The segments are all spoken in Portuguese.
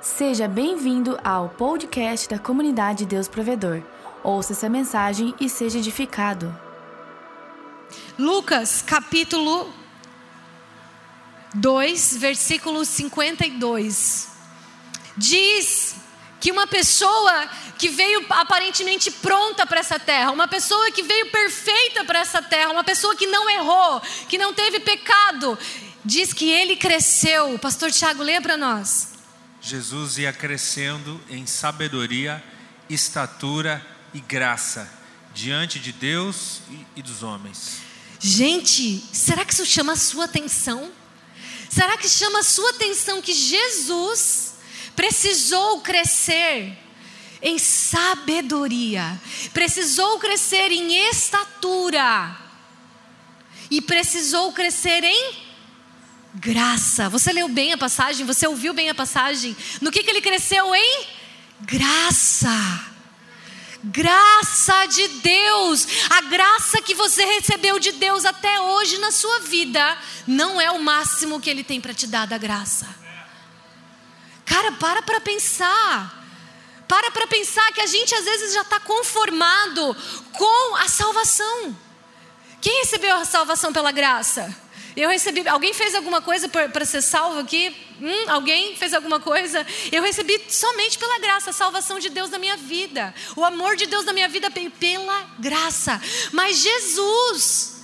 Seja bem-vindo ao podcast da comunidade Deus Provedor. Ouça essa mensagem e seja edificado. Lucas capítulo 2, versículo 52. Diz que uma pessoa que veio aparentemente pronta para essa terra, uma pessoa que veio perfeita para essa terra, uma pessoa que não errou, que não teve pecado, diz que ele cresceu. Pastor Tiago, lê para nós. Jesus ia crescendo em sabedoria, estatura e graça diante de Deus e dos homens. Gente, será que isso chama a sua atenção? Será que chama a sua atenção que Jesus precisou crescer em sabedoria, precisou crescer em estatura e precisou crescer em graça. Você leu bem a passagem? Você ouviu bem a passagem? No que, que ele cresceu em graça. Graça de Deus, a graça que você recebeu de Deus até hoje na sua vida, não é o máximo que Ele tem para te dar da graça. Cara, para para pensar. Para para pensar que a gente às vezes já está conformado com a salvação. Quem recebeu a salvação pela graça? Eu recebi. Alguém fez alguma coisa para ser salvo aqui? Hum, alguém fez alguma coisa? Eu recebi somente pela graça a salvação de Deus na minha vida. O amor de Deus na minha vida pela graça. Mas Jesus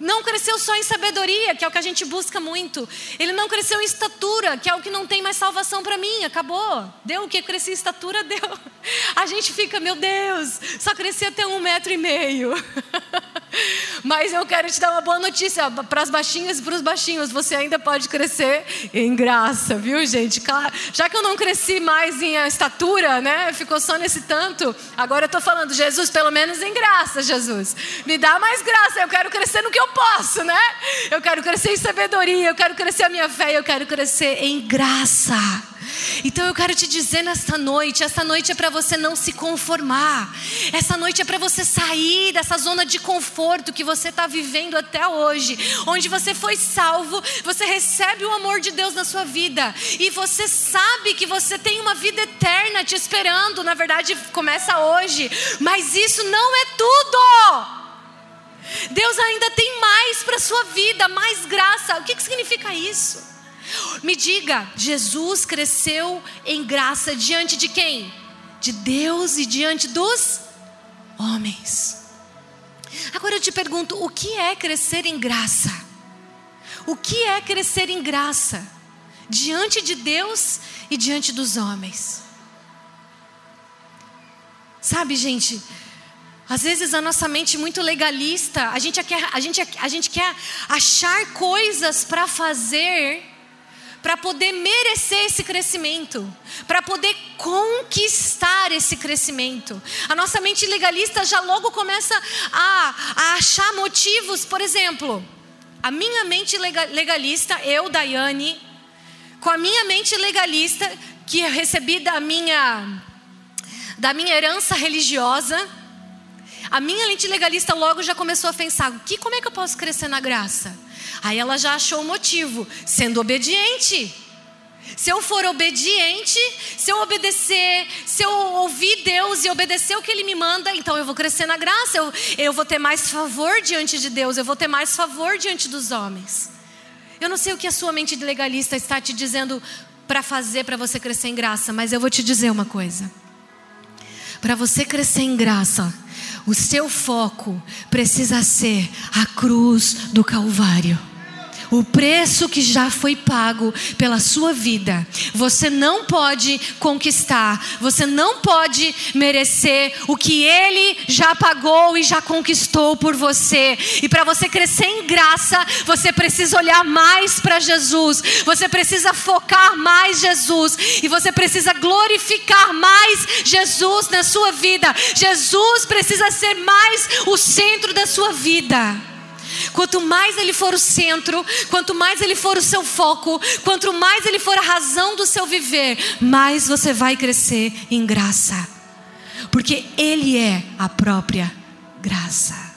não cresceu só em sabedoria, que é o que a gente busca muito. Ele não cresceu em estatura, que é o que não tem mais salvação para mim. Acabou. Deu o que? Cresci em estatura, deu. A gente fica, meu Deus, só cresci até um metro e meio. Mas eu quero te dar uma boa notícia para as baixinhas e para os baixinhos. Você ainda pode crescer em graça, viu, gente? Claro, já que eu não cresci mais em estatura, né? Ficou só nesse tanto. Agora eu estou falando, Jesus, pelo menos em graça, Jesus. Me dá mais graça. Eu quero crescer no que eu posso, né? Eu quero crescer em sabedoria, eu quero crescer a minha fé, eu quero crescer em graça. Então eu quero te dizer nesta noite, essa noite é para você não se conformar. Essa noite é para você sair dessa zona de conforto que você está vivendo até hoje, onde você foi salvo, você recebe o amor de Deus na sua vida e você sabe que você tem uma vida eterna te esperando. Na verdade, começa hoje, mas isso não é tudo. Deus ainda tem mais para a sua vida, mais graça. O que, que significa isso? Me diga, Jesus cresceu em graça diante de quem? De Deus e diante dos homens. Agora eu te pergunto: o que é crescer em graça? O que é crescer em graça? Diante de Deus e diante dos homens. Sabe, gente, às vezes a nossa mente muito legalista, a gente quer, a gente, a gente quer achar coisas para fazer para poder merecer esse crescimento, para poder conquistar esse crescimento. A nossa mente legalista já logo começa a, a achar motivos, por exemplo, a minha mente legalista, eu, Daiane, com a minha mente legalista que recebi da minha da minha herança religiosa, a minha mente legalista logo já começou a pensar: que como é que eu posso crescer na graça? Aí ela já achou o motivo, sendo obediente. Se eu for obediente, se eu obedecer, se eu ouvir Deus e obedecer o que Ele me manda, então eu vou crescer na graça, eu, eu vou ter mais favor diante de Deus, eu vou ter mais favor diante dos homens. Eu não sei o que a sua mente legalista está te dizendo para fazer para você crescer em graça, mas eu vou te dizer uma coisa. Para você crescer em graça, o seu foco precisa ser a cruz do Calvário o preço que já foi pago pela sua vida. Você não pode conquistar, você não pode merecer o que ele já pagou e já conquistou por você. E para você crescer em graça, você precisa olhar mais para Jesus, você precisa focar mais Jesus e você precisa glorificar mais Jesus na sua vida. Jesus precisa ser mais o centro da sua vida. Quanto mais ele for o centro, quanto mais ele for o seu foco, quanto mais ele for a razão do seu viver, mais você vai crescer em graça. Porque ele é a própria graça.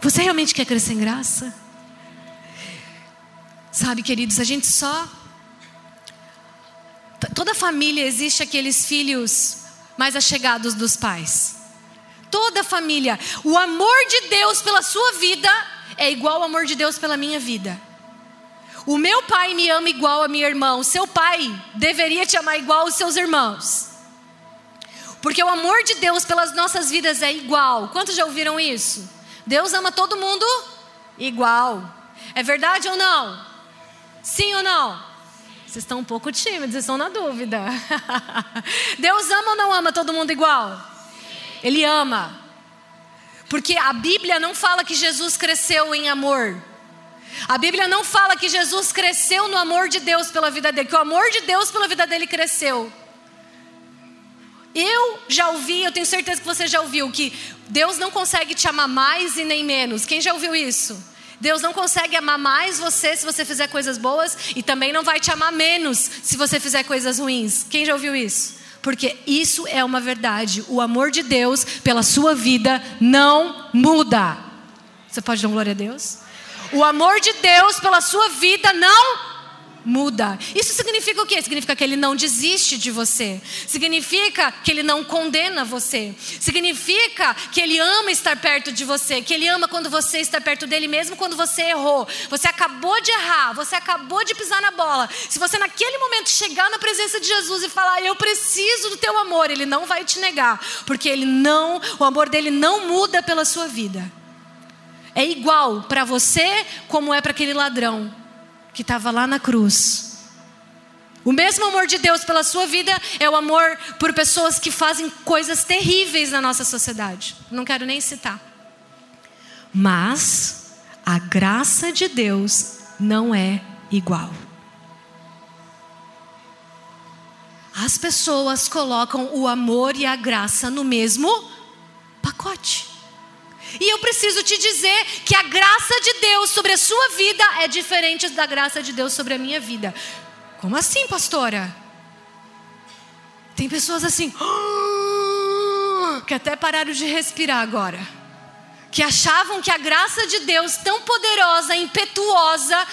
Você realmente quer crescer em graça? Sabe, queridos, a gente só toda família existe aqueles filhos mais achegados dos pais. Toda família. O amor de Deus pela sua vida é igual ao amor de Deus pela minha vida. O meu pai me ama igual a minha irmã. O seu pai deveria te amar igual aos seus irmãos. Porque o amor de Deus pelas nossas vidas é igual. Quantos já ouviram isso? Deus ama todo mundo igual. É verdade ou não? Sim ou não? Vocês estão um pouco tímidos, vocês estão na dúvida. Deus ama ou não ama todo mundo igual? Ele ama. Porque a Bíblia não fala que Jesus cresceu em amor. A Bíblia não fala que Jesus cresceu no amor de Deus pela vida dele, que o amor de Deus pela vida dele cresceu. Eu já ouvi, eu tenho certeza que você já ouviu, que Deus não consegue te amar mais e nem menos. Quem já ouviu isso? Deus não consegue amar mais você se você fizer coisas boas e também não vai te amar menos se você fizer coisas ruins. Quem já ouviu isso? Porque isso é uma verdade. O amor de Deus pela sua vida não muda. Você pode dar glória a Deus? O amor de Deus pela sua vida não muda. Isso significa o quê? Significa que ele não desiste de você. Significa que ele não condena você. Significa que ele ama estar perto de você, que ele ama quando você está perto dele mesmo quando você errou. Você acabou de errar, você acabou de pisar na bola. Se você naquele momento chegar na presença de Jesus e falar: "Eu preciso do teu amor", ele não vai te negar, porque ele não, o amor dele não muda pela sua vida. É igual para você como é para aquele ladrão que estava lá na cruz. O mesmo amor de Deus pela sua vida é o amor por pessoas que fazem coisas terríveis na nossa sociedade. Não quero nem citar. Mas a graça de Deus não é igual. As pessoas colocam o amor e a graça no mesmo pacote. E eu preciso te dizer que a graça de Deus sobre a sua vida é diferente da graça de Deus sobre a minha vida. Como assim, pastora? Tem pessoas assim, que até pararam de respirar agora. Que achavam que a graça de Deus, tão poderosa, impetuosa,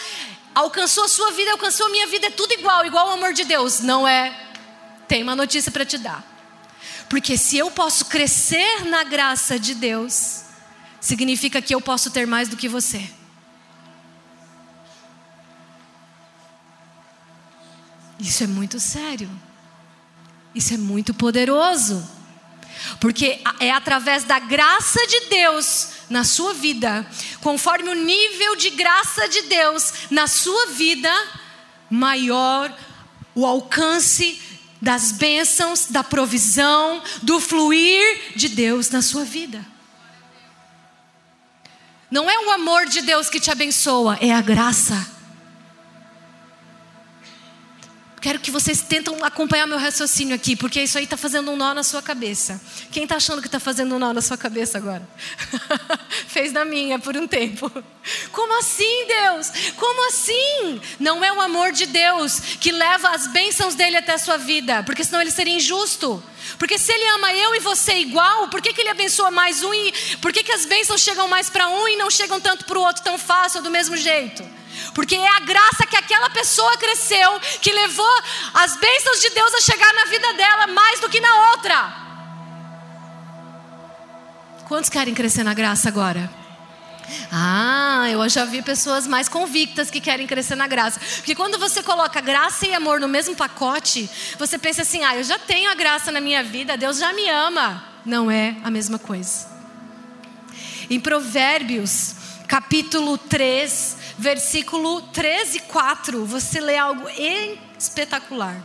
alcançou a sua vida, alcançou a minha vida, é tudo igual, igual ao amor de Deus. Não é. Tem uma notícia para te dar. Porque se eu posso crescer na graça de Deus, significa que eu posso ter mais do que você. Isso é muito sério. Isso é muito poderoso. Porque é através da graça de Deus na sua vida, conforme o nível de graça de Deus na sua vida, maior o alcance das bênçãos, da provisão, do fluir de Deus na sua vida. Não é o amor de Deus que te abençoa, é a graça. Quero que vocês tentem acompanhar meu raciocínio aqui, porque isso aí está fazendo um nó na sua cabeça. Quem está achando que está fazendo um nó na sua cabeça agora? Fez na minha por um tempo. Como assim, Deus? Como assim? Não é o amor de Deus que leva as bênçãos dele até a sua vida, porque senão ele seria injusto. Porque se ele ama eu e você igual, por que, que ele abençoa mais um e por que, que as bênçãos chegam mais para um e não chegam tanto para o outro tão fácil ou do mesmo jeito? Porque é a graça que aquela pessoa cresceu que levou as bênçãos de Deus a chegar na vida dela mais do que na outra. Quantos querem crescer na graça agora? Ah, eu já vi pessoas mais convictas que querem crescer na graça. Porque quando você coloca graça e amor no mesmo pacote, você pensa assim: ah, eu já tenho a graça na minha vida, Deus já me ama. Não é a mesma coisa. Em Provérbios, capítulo 3, versículo 13 e 4, você lê algo espetacular.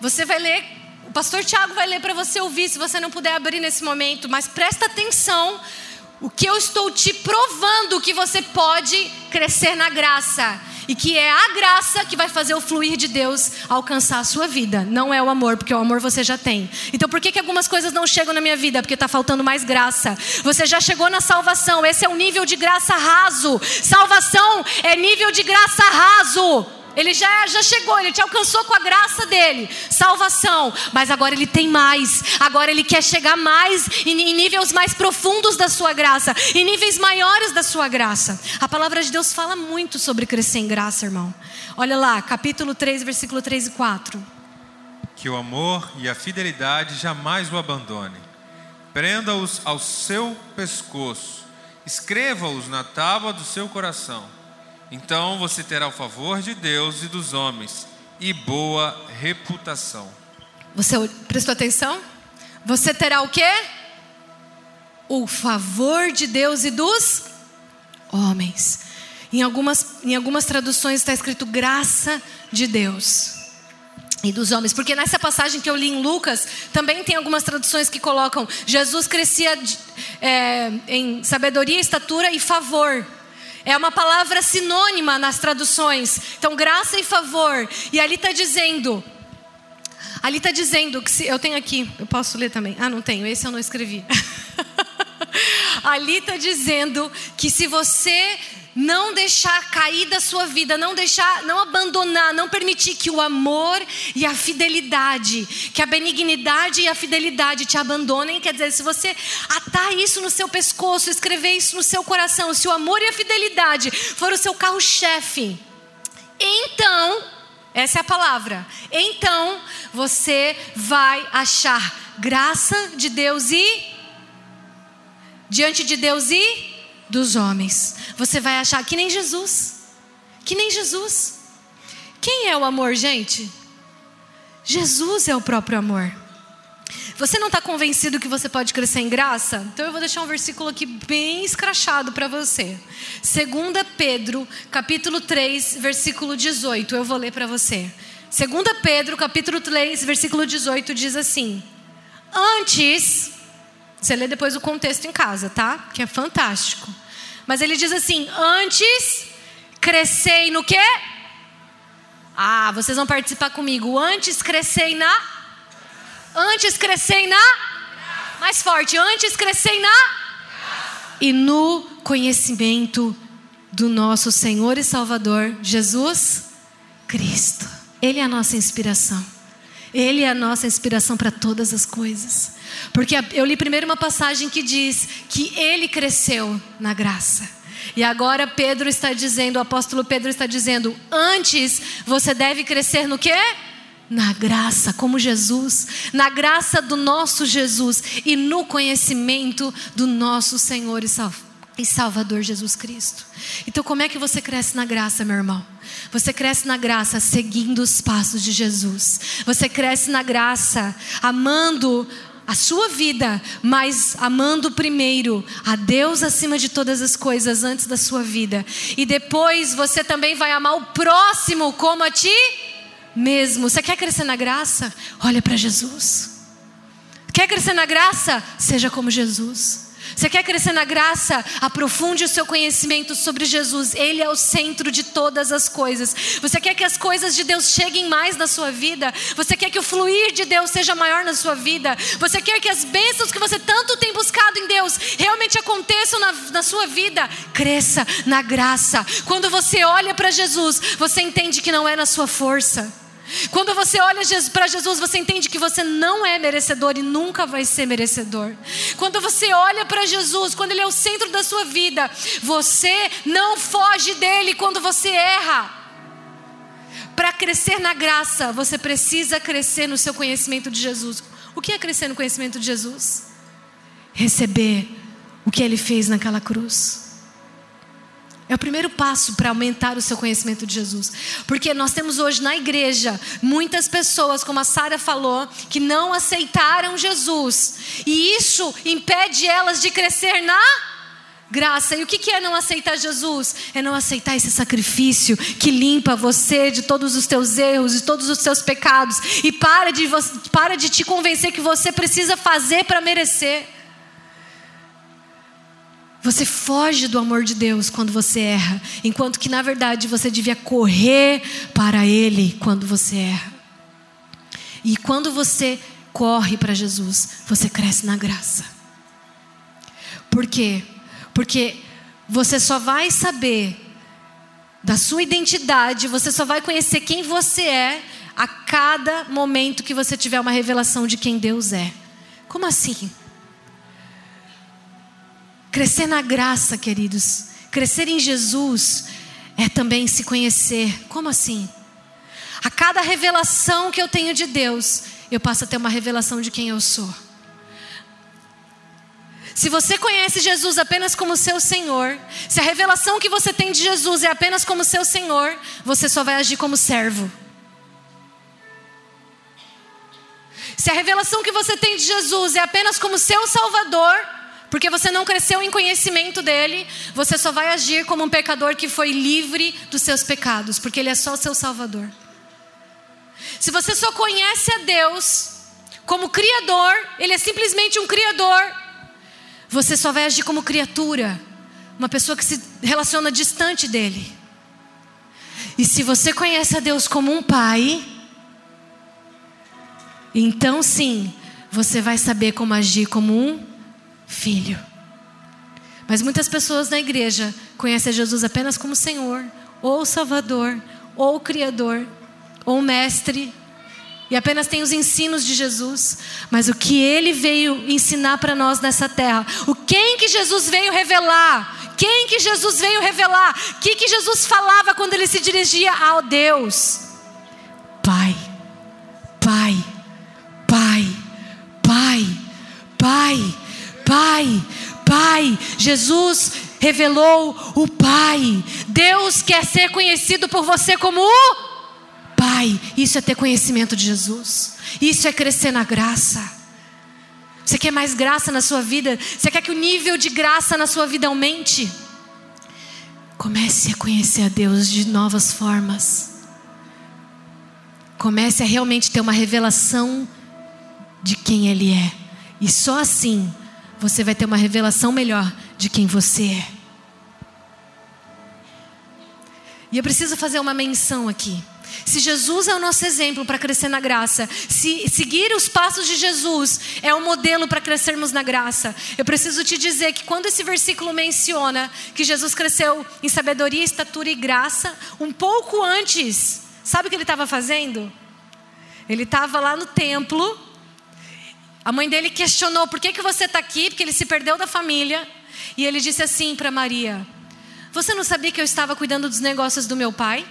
Você vai ler, o pastor Tiago vai ler para você ouvir, se você não puder abrir nesse momento, mas presta atenção o que eu estou te provando que você pode crescer na graça. E que é a graça que vai fazer o fluir de Deus alcançar a sua vida. Não é o amor, porque o amor você já tem. Então por que, que algumas coisas não chegam na minha vida? Porque está faltando mais graça. Você já chegou na salvação. Esse é o nível de graça raso. Salvação é nível de graça raso. Ele já, já chegou, ele te alcançou com a graça dele, salvação. Mas agora ele tem mais. Agora ele quer chegar mais em, em níveis mais profundos da sua graça, em níveis maiores da sua graça. A palavra de Deus fala muito sobre crescer em graça, irmão. Olha lá, capítulo 3, versículo 3 e 4. Que o amor e a fidelidade jamais o abandone. Prenda-os ao seu pescoço, escreva-os na tábua do seu coração. Então você terá o favor de Deus e dos homens e boa reputação. Você prestou atenção? Você terá o quê? O favor de Deus e dos homens. Em algumas, em algumas traduções está escrito graça de Deus e dos homens, porque nessa passagem que eu li em Lucas, também tem algumas traduções que colocam Jesus crescia é, em sabedoria, estatura e favor. É uma palavra sinônima nas traduções. Então, graça e favor. E ali está dizendo. Ali está dizendo que se, eu tenho aqui, eu posso ler também. Ah, não tenho, esse eu não escrevi. ali está dizendo que se você não deixar cair da sua vida, não deixar, não abandonar, não permitir que o amor e a fidelidade, que a benignidade e a fidelidade te abandonem, quer dizer, se você atar isso no seu pescoço, escrever isso no seu coração, se o amor e a fidelidade for o seu carro-chefe, então, essa é a palavra, então você vai achar graça de Deus e diante de Deus e dos homens. Você vai achar que nem Jesus. Que nem Jesus. Quem é o amor, gente? Jesus é o próprio amor. Você não está convencido que você pode crescer em graça? Então eu vou deixar um versículo aqui bem escrachado para você. 2 Pedro, capítulo 3, versículo 18. Eu vou ler para você. 2 Pedro, capítulo 3, versículo 18 diz assim: Antes, você lê depois o contexto em casa, tá? Que é fantástico. Mas ele diz assim: antes crescei no quê? Ah, vocês vão participar comigo. Antes crescei na. Antes crescei na. Mais forte. Antes crescei na. E no conhecimento do nosso Senhor e Salvador Jesus Cristo. Ele é a nossa inspiração. Ele é a nossa inspiração para todas as coisas. Porque eu li primeiro uma passagem que diz que ele cresceu na graça. E agora Pedro está dizendo, o apóstolo Pedro está dizendo, antes você deve crescer no quê? Na graça, como Jesus, na graça do nosso Jesus e no conhecimento do nosso Senhor e Salvador Jesus Cristo. Então, como é que você cresce na graça, meu irmão? Você cresce na graça seguindo os passos de Jesus. Você cresce na graça amando a sua vida, mas amando primeiro a Deus acima de todas as coisas antes da sua vida. E depois você também vai amar o próximo como a ti mesmo. Você quer crescer na graça? Olha para Jesus. Quer crescer na graça? Seja como Jesus. Você quer crescer na graça? Aprofunde o seu conhecimento sobre Jesus. Ele é o centro de todas as coisas. Você quer que as coisas de Deus cheguem mais na sua vida? Você quer que o fluir de Deus seja maior na sua vida? Você quer que as bênçãos que você tanto tem buscado em Deus realmente aconteçam na, na sua vida? Cresça na graça. Quando você olha para Jesus, você entende que não é na sua força. Quando você olha para Jesus, você entende que você não é merecedor e nunca vai ser merecedor. Quando você olha para Jesus, quando Ele é o centro da sua vida, você não foge dele quando você erra. Para crescer na graça, você precisa crescer no seu conhecimento de Jesus. O que é crescer no conhecimento de Jesus? Receber o que Ele fez naquela cruz. É o primeiro passo para aumentar o seu conhecimento de Jesus. Porque nós temos hoje na igreja muitas pessoas, como a Sara falou, que não aceitaram Jesus. E isso impede elas de crescer na graça. E o que é não aceitar Jesus? É não aceitar esse sacrifício que limpa você de todos os teus erros, de todos os teus pecados. E para de, para de te convencer que você precisa fazer para merecer. Você foge do amor de Deus quando você erra, enquanto que na verdade você devia correr para Ele quando você erra. E quando você corre para Jesus, você cresce na graça. Por quê? Porque você só vai saber da sua identidade, você só vai conhecer quem você é a cada momento que você tiver uma revelação de quem Deus é. Como assim? Crescer na graça, queridos, crescer em Jesus é também se conhecer. Como assim? A cada revelação que eu tenho de Deus, eu passo a ter uma revelação de quem eu sou. Se você conhece Jesus apenas como seu Senhor, se a revelação que você tem de Jesus é apenas como seu Senhor, você só vai agir como servo. Se a revelação que você tem de Jesus é apenas como seu Salvador, porque você não cresceu em conhecimento dele, você só vai agir como um pecador que foi livre dos seus pecados, porque ele é só o seu Salvador. Se você só conhece a Deus como Criador, ele é simplesmente um Criador, você só vai agir como criatura, uma pessoa que se relaciona distante dele. E se você conhece a Deus como um pai, então sim, você vai saber como agir como um filho. Mas muitas pessoas na igreja conhecem Jesus apenas como Senhor, ou Salvador, ou Criador, ou Mestre, e apenas tem os ensinos de Jesus, mas o que ele veio ensinar para nós nessa terra, o quem que Jesus veio revelar, quem que Jesus veio revelar, o que que Jesus falava quando ele se dirigia ao Deus? Pai. Jesus revelou o Pai. Deus quer ser conhecido por você como o Pai. Isso é ter conhecimento de Jesus. Isso é crescer na graça. Você quer mais graça na sua vida? Você quer que o nível de graça na sua vida aumente? Comece a conhecer a Deus de novas formas. Comece a realmente ter uma revelação de quem Ele é. E só assim você vai ter uma revelação melhor de quem você é. E eu preciso fazer uma menção aqui. Se Jesus é o nosso exemplo para crescer na graça, se seguir os passos de Jesus é o modelo para crescermos na graça, eu preciso te dizer que quando esse versículo menciona que Jesus cresceu em sabedoria, estatura e graça, um pouco antes, sabe o que ele estava fazendo? Ele estava lá no templo a mãe dele questionou: por que, que você está aqui? Porque ele se perdeu da família. E ele disse assim para Maria: Você não sabia que eu estava cuidando dos negócios do meu pai?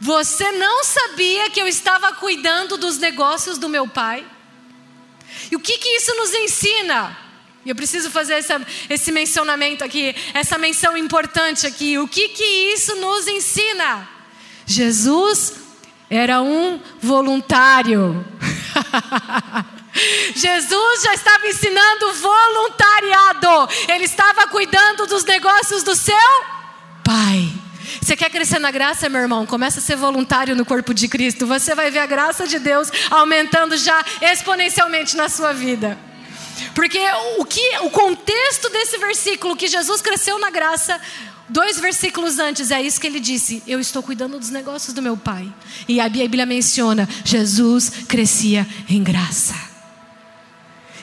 Você não sabia que eu estava cuidando dos negócios do meu pai? E o que, que isso nos ensina? Eu preciso fazer essa, esse mencionamento aqui, essa menção importante aqui. O que, que isso nos ensina? Jesus era um voluntário. Jesus já estava ensinando voluntariado. Ele estava cuidando dos negócios do seu Pai. Você quer crescer na graça, meu irmão? Começa a ser voluntário no corpo de Cristo. Você vai ver a graça de Deus aumentando já exponencialmente na sua vida. Porque o que o contexto desse versículo que Jesus cresceu na graça Dois versículos antes é isso que ele disse: Eu estou cuidando dos negócios do meu pai. E a Bíblia menciona: Jesus crescia em graça.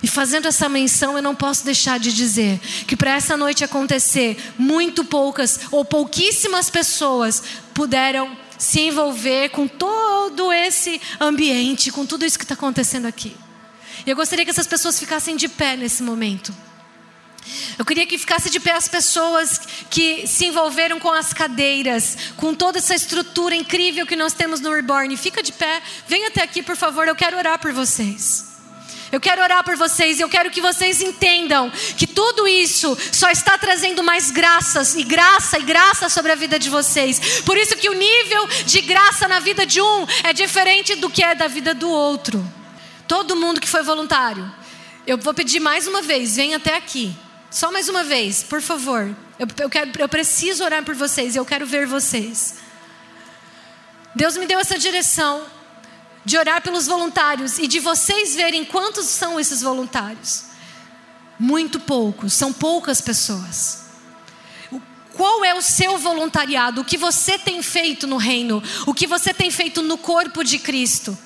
E fazendo essa menção, eu não posso deixar de dizer que para essa noite acontecer, muito poucas ou pouquíssimas pessoas puderam se envolver com todo esse ambiente, com tudo isso que está acontecendo aqui. E eu gostaria que essas pessoas ficassem de pé nesse momento. Eu queria que ficasse de pé as pessoas que se envolveram com as cadeiras, com toda essa estrutura incrível que nós temos no Reborn. Fica de pé, venha até aqui, por favor. Eu quero orar por vocês. Eu quero orar por vocês e eu quero que vocês entendam que tudo isso só está trazendo mais graças e graça e graça sobre a vida de vocês. Por isso que o nível de graça na vida de um é diferente do que é da vida do outro. Todo mundo que foi voluntário. Eu vou pedir mais uma vez, venha até aqui. Só mais uma vez, por favor. Eu, eu, quero, eu preciso orar por vocês, eu quero ver vocês. Deus me deu essa direção de orar pelos voluntários e de vocês verem quantos são esses voluntários. Muito poucos, são poucas pessoas. Qual é o seu voluntariado? O que você tem feito no reino? O que você tem feito no corpo de Cristo?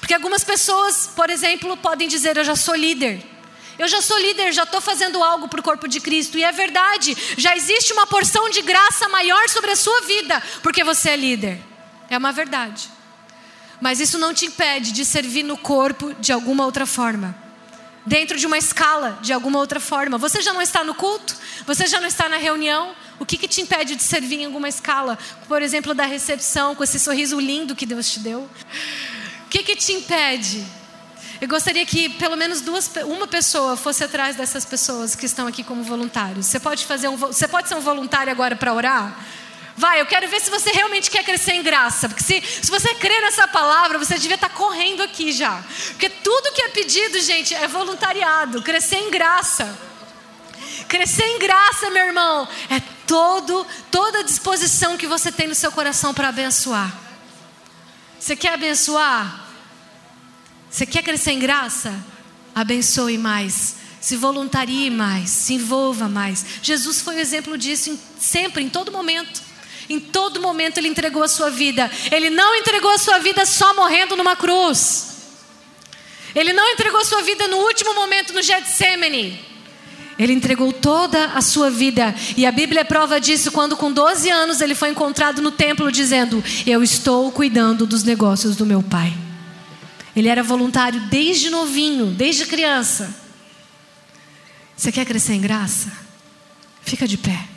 Porque algumas pessoas, por exemplo, podem dizer: Eu já sou líder. Eu já sou líder, já estou fazendo algo para o corpo de Cristo. E é verdade, já existe uma porção de graça maior sobre a sua vida, porque você é líder. É uma verdade. Mas isso não te impede de servir no corpo de alguma outra forma. dentro de uma escala, de alguma outra forma. Você já não está no culto? Você já não está na reunião? O que, que te impede de servir em alguma escala? Por exemplo, da recepção, com esse sorriso lindo que Deus te deu? O que, que te impede? Eu gostaria que pelo menos duas, uma pessoa fosse atrás dessas pessoas que estão aqui como voluntários. Você pode fazer um, você pode ser um voluntário agora para orar? Vai, eu quero ver se você realmente quer crescer em graça. Porque se, se você crê nessa palavra, você devia estar correndo aqui já. Porque tudo que é pedido, gente, é voluntariado. Crescer em graça. Crescer em graça, meu irmão, é todo, toda a disposição que você tem no seu coração para abençoar. Você quer abençoar? Você quer crescer em graça? Abençoe mais se voluntarie mais, se envolva mais. Jesus foi o exemplo disso sempre, em todo momento. Em todo momento ele entregou a sua vida. Ele não entregou a sua vida só morrendo numa cruz. Ele não entregou a sua vida no último momento no Getsemane. Ele entregou toda a sua vida. E a Bíblia é prova disso quando, com 12 anos, ele foi encontrado no templo dizendo: Eu estou cuidando dos negócios do meu pai. Ele era voluntário desde novinho, desde criança. Você quer crescer em graça? Fica de pé.